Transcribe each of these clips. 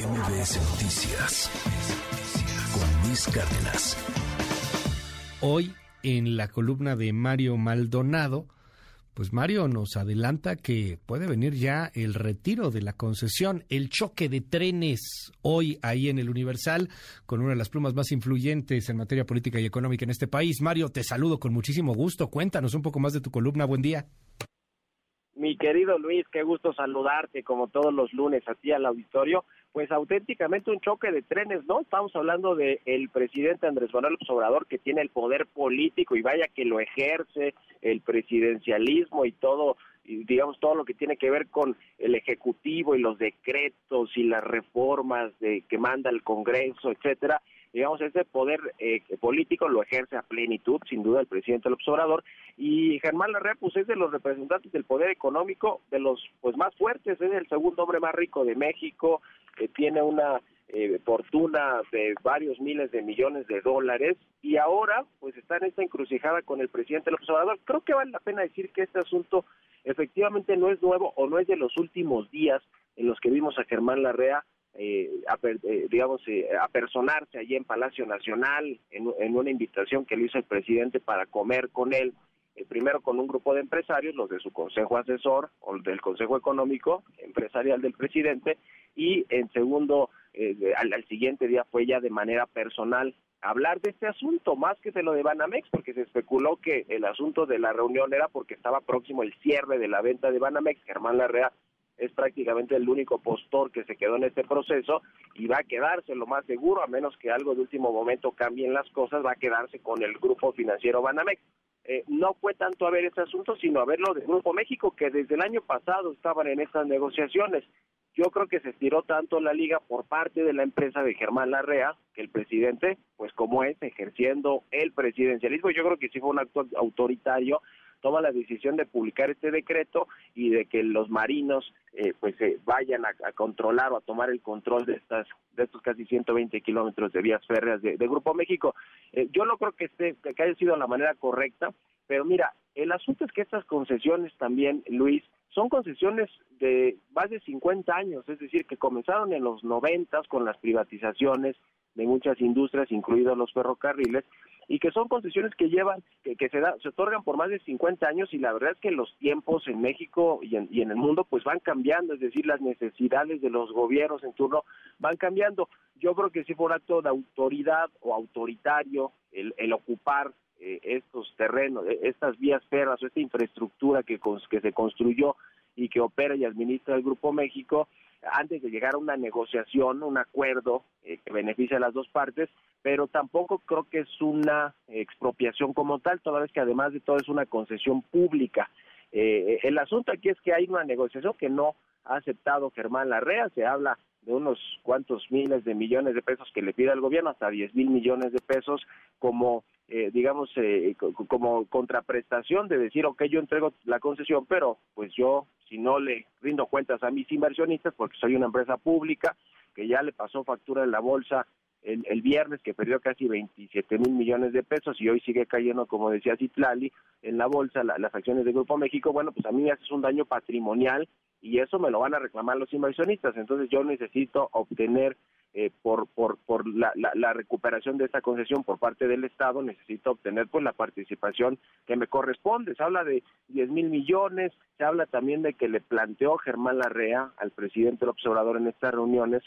MBS Noticias con Luis Cárdenas. Hoy en la columna de Mario Maldonado, pues Mario nos adelanta que puede venir ya el retiro de la concesión, el choque de trenes hoy ahí en el Universal con una de las plumas más influyentes en materia política y económica en este país. Mario, te saludo con muchísimo gusto. Cuéntanos un poco más de tu columna. Buen día. Mi querido Luis, qué gusto saludarte como todos los lunes a ti al auditorio. Pues auténticamente un choque de trenes, ¿no? Estamos hablando del el presidente Andrés Manuel Obrador que tiene el poder político y vaya que lo ejerce, el presidencialismo y todo, digamos todo lo que tiene que ver con el ejecutivo y los decretos y las reformas de que manda el Congreso, etcétera digamos, ese poder eh, político lo ejerce a plenitud, sin duda, el presidente López Obrador, y Germán Larrea, pues es de los representantes del poder económico, de los pues más fuertes, es el segundo hombre más rico de México, que tiene una eh, fortuna de varios miles de millones de dólares, y ahora pues está en esta encrucijada con el presidente López Obrador. Creo que vale la pena decir que este asunto efectivamente no es nuevo o no es de los últimos días en los que vimos a Germán Larrea eh, eh, digamos, eh, apersonarse allí en Palacio Nacional en, una invitación que le hizo el presidente para comer con él, eh, primero con un grupo de empresarios, los de su consejo asesor o del consejo económico empresarial del presidente, y en segundo, al, al, siguiente día fue ya de manera personal hablar de este asunto, más que de lo de Banamex, porque se especuló que el asunto de la reunión era porque estaba próximo el cierre de la venta de Banamex, Germán Larrea es prácticamente el único postor que se quedó en este proceso y va a quedarse lo más seguro, a menos que algo de último momento cambien las cosas, va a quedarse con el grupo financiero Banamex. Eh, no fue tanto a ver este asunto, sino a verlo del Grupo México, que desde el año pasado estaban en estas negociaciones. Yo creo que se estiró tanto la liga por parte de la empresa de Germán Larrea, que el presidente, pues como es, ejerciendo el presidencialismo, yo creo que sí fue un acto autoritario, toma la decisión de publicar este decreto y de que los marinos eh, pues se vayan a, controlar o a tomar el control de estas de estos casi 120 kilómetros de vías férreas de, Grupo México. Eh, yo no creo que esté que haya sido la manera correcta, pero mira, el asunto es que estas concesiones también, Luis, son concesiones de más de 50 años, es decir, que comenzaron en los 90 con las privatizaciones de muchas industrias, incluidos los ferrocarriles, y que son concesiones que llevan, que, se, da, se otorgan por más de 50 años y la verdad es que los tiempos en México y en, y en el mundo pues van cambiando, es decir, las necesidades de los gobiernos en turno van cambiando. Yo creo que si fue un acto de autoridad o autoritario el, el ocupar eh, estos terrenos, eh, estas vías ferras o esta infraestructura que, que se construyó y que opera y administra el Grupo México, antes de llegar a una negociación, un acuerdo eh, que beneficie a las dos partes, pero tampoco creo que es una expropiación como tal, toda vez que además de todo es una concesión pública. Eh, el asunto aquí es que hay una negociación que no ha aceptado Germán Larrea, se habla de unos cuantos miles de millones de pesos que le pide al gobierno, hasta 10 mil millones de pesos como, eh, digamos, eh, como contraprestación de decir, ok, yo entrego la concesión, pero pues yo, si no le rindo cuentas a mis inversionistas, porque soy una empresa pública, que ya le pasó factura en la bolsa el, el, viernes que perdió casi 27 mil millones de pesos y hoy sigue cayendo, como decía Citlali, en la bolsa las acciones de Grupo México, bueno, pues a mí me hace un daño patrimonial y eso me lo van a reclamar los inversionistas. Entonces yo necesito obtener eh, por, por, por la, la, recuperación de esta concesión por parte del Estado, necesito obtener pues la participación que me corresponde. Se habla de 10 mil millones, se habla también de que le planteó Germán Larrea al presidente del observador en estas reuniones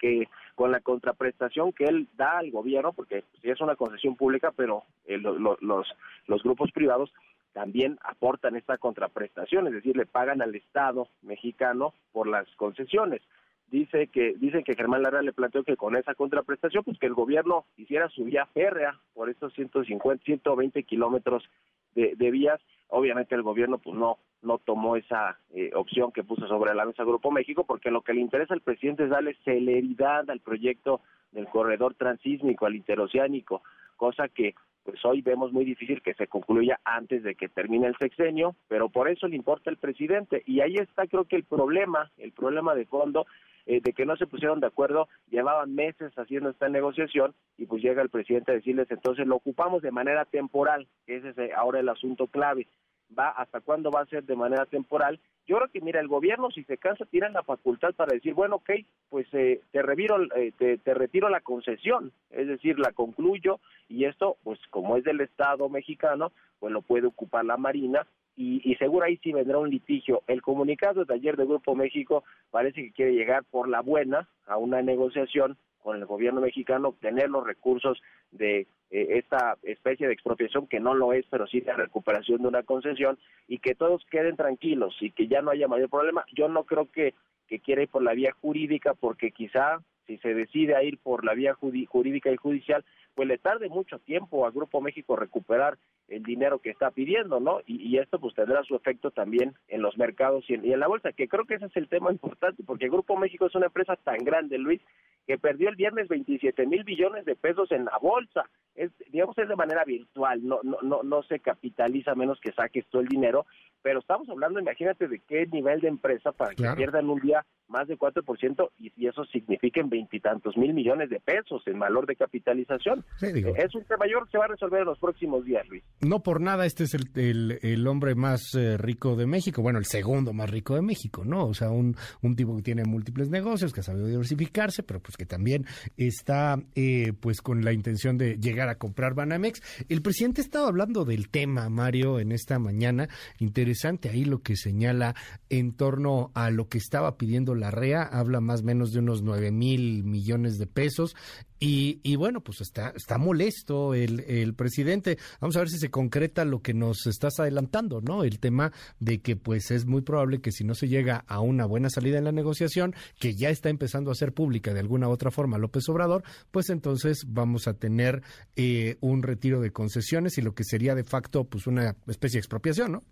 que con la contraprestación que él da al gobierno, porque si es una concesión pública, pero eh, los, los grupos privados también aportan esta contraprestación, es decir, le pagan al Estado mexicano por las concesiones. Dice que dice que Germán Lara le planteó que con esa contraprestación, pues que el gobierno hiciera su vía férrea por estos 150, 120 kilómetros de, de vías. Obviamente el gobierno pues no no tomó esa eh, opción que puso sobre la mesa Grupo México, porque lo que le interesa al presidente es darle celeridad al proyecto del corredor transísmico, al interoceánico, cosa que pues hoy vemos muy difícil que se concluya antes de que termine el sexenio, pero por eso le importa el presidente. Y ahí está creo que el problema, el problema de fondo, eh, de que no se pusieron de acuerdo, llevaban meses haciendo esta negociación y pues llega el presidente a decirles entonces lo ocupamos de manera temporal, que ese es eh, ahora el asunto clave. Va hasta cuándo va a ser de manera temporal yo creo que, mira, el gobierno si se cansa tiene la facultad para decir, bueno, ok, pues eh, te, reviro, eh, te, retiro la concesión, es decir, la concluyo y esto, pues como es del Estado mexicano, pues lo puede ocupar la Marina y, y, seguro ahí sí vendrá un litigio. El comunicado de ayer de Grupo México parece que quiere llegar por la buena a una negociación con el gobierno mexicano, obtener los recursos de eh, esta especie de expropiación que no lo es, pero sí la recuperación de una concesión y que todos queden tranquilos y que ya no haya mayor problema. Yo no creo que, que quiera ir por la vía jurídica porque quizá si se decide a ir por la vía jurídica y judicial, pues le tarde mucho tiempo a Grupo México recuperar el dinero que está pidiendo, ¿no? Y, esto pues tendrá su efecto también en los mercados y en, la bolsa, que creo que ese es el tema importante, porque Grupo México es una empresa tan grande, Luis, que perdió el viernes 27 mil billones de pesos en la bolsa. Es, digamos, es de manera virtual, no, no, no, no se capitaliza menos que saques todo el dinero, pero estamos hablando, imagínate, de qué nivel de empresa para que pierdan un día más de 4% y, y eso significa veintitantos mil millones de pesos en valor de capitalización. Es un tema mayor se va a resolver en los próximos días, Luis. No por nada, este es el, el, hombre más eh, rico de México, bueno, el segundo más rico de México, ¿no? O sea, un, un tipo que tiene múltiples negocios, que ha sabido diversificarse, pero pues que también está eh, pues con la intención de llegar a comprar Banamex. El presidente estaba hablando del tema, Mario, en esta mañana. Interesante ahí lo que señala en torno a lo que estaba pidiendo la REA, habla más o menos de unos nueve mil millones de pesos. Y, y, bueno, pues está, está molesto el, presidente. Vamos a ver si se concreta lo que nos estás adelantando, ¿no? El tema de que pues es muy probable que si no se llega a una buena salida en la negociación, que ya está empezando a ser pública de alguna u otra forma López Obrador, pues entonces vamos a tener eh, un retiro de concesiones y lo que sería de facto pues una especie de expropiación, ¿no?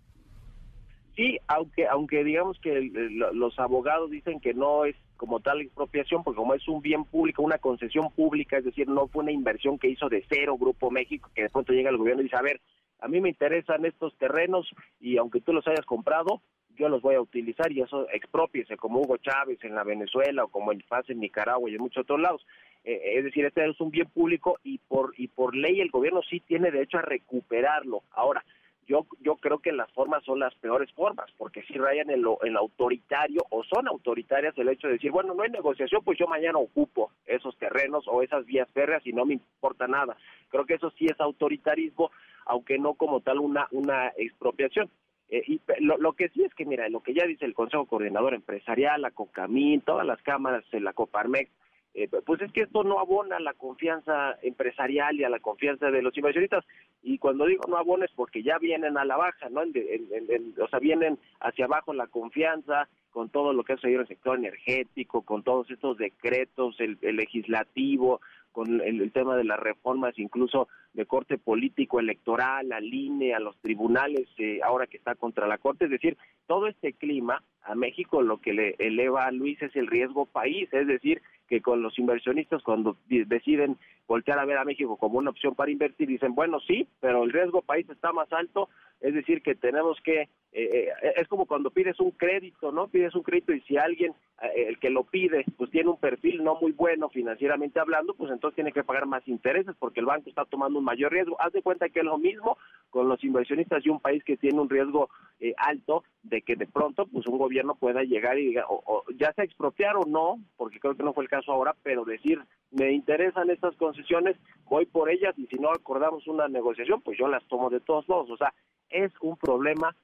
Sí, aunque aunque digamos que los abogados dicen que no es como tal expropiación, porque como es un bien público, una concesión pública, es decir, no fue una inversión que hizo de cero Grupo México, que de pronto llega el gobierno y dice, a ver, a mí me interesan estos terrenos y aunque tú los hayas comprado, yo los voy a utilizar y eso expropiese, como Hugo Chávez en la Venezuela o como el FAS en Nicaragua y en muchos otros lados. Eh, es decir, este es un bien público y por, y por ley el gobierno sí tiene derecho a recuperarlo. Ahora, yo, yo creo que las formas son las peores formas, porque si rayan en lo, en autoritario o son autoritarias el hecho de decir, bueno, no hay negociación, pues yo mañana ocupo esos terrenos o esas vías férreas y no me importa nada. Creo que eso sí es autoritarismo, aunque no como tal una, una expropiación. Eh, y lo, lo, que sí es que, mira, lo que ya dice el Consejo Coordinador Empresarial, la COCAMIN, todas las cámaras, la COPARMEX, eh, pues es que esto no abona a la confianza empresarial y a la confianza de los inversionistas. Y cuando digo no abona es porque ya vienen a la baja, ¿no? o sea, vienen hacia abajo la confianza con todo lo que ha sucedido en el sector energético, con todos estos decretos, el, legislativo, con el, tema de las reformas, incluso de corte político, electoral, al INE, a los tribunales, eh, ahora que está contra la Corte. Es decir, todo este clima a México lo que le eleva a Luis es el riesgo país, es decir, que con los inversionistas cuando deciden voltear a ver a México como una opción para invertir, dicen, bueno, sí, pero el riesgo país está más alto, es decir, que tenemos que, eh, eh, es como cuando pides un crédito, ¿no? Pides un crédito y si alguien, eh, el que lo pide, pues tiene un perfil no muy bueno financieramente hablando, pues entonces tiene que pagar más intereses porque el banco está tomando un mayor riesgo. Haz de cuenta que es lo mismo con los inversionistas y un país que tiene un riesgo alto de que de pronto, pues un gobierno pueda llegar y diga, o, ya sea expropiar o no, porque creo que no fue el caso ahora, pero decir, me interesan estas concesiones, voy por ellas y si no acordamos una negociación, pues yo las tomo de todos modos. O sea, es un problema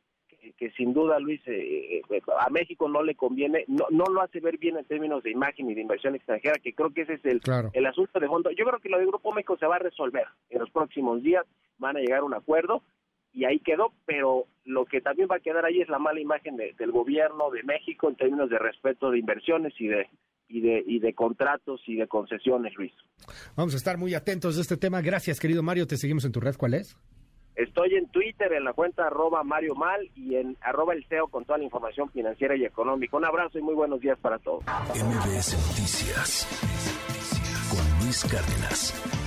que, sin duda, Luis, eh, eh, a México no le conviene, no, no lo hace ver bien en términos de imagen y de inversión extranjera, que creo que ese es el, el asunto de fondo. Yo creo que lo de Grupo México se va a resolver en los próximos días, van a llegar a un acuerdo y ahí quedó, pero lo que también va a quedar ahí es la mala imagen del gobierno de México en términos de respeto de inversiones y de y de, y de contratos y de concesiones, Luis. Vamos a estar muy atentos de este tema. Gracias, querido Mario. Te seguimos en tu red. ¿Cuál es? Estoy en Twitter, en la cuenta arroba Mario Mal y en arroba el CEO con toda la información financiera y económica. Un abrazo y muy buenos días para todos. MBS Noticias con Luis Cárdenas.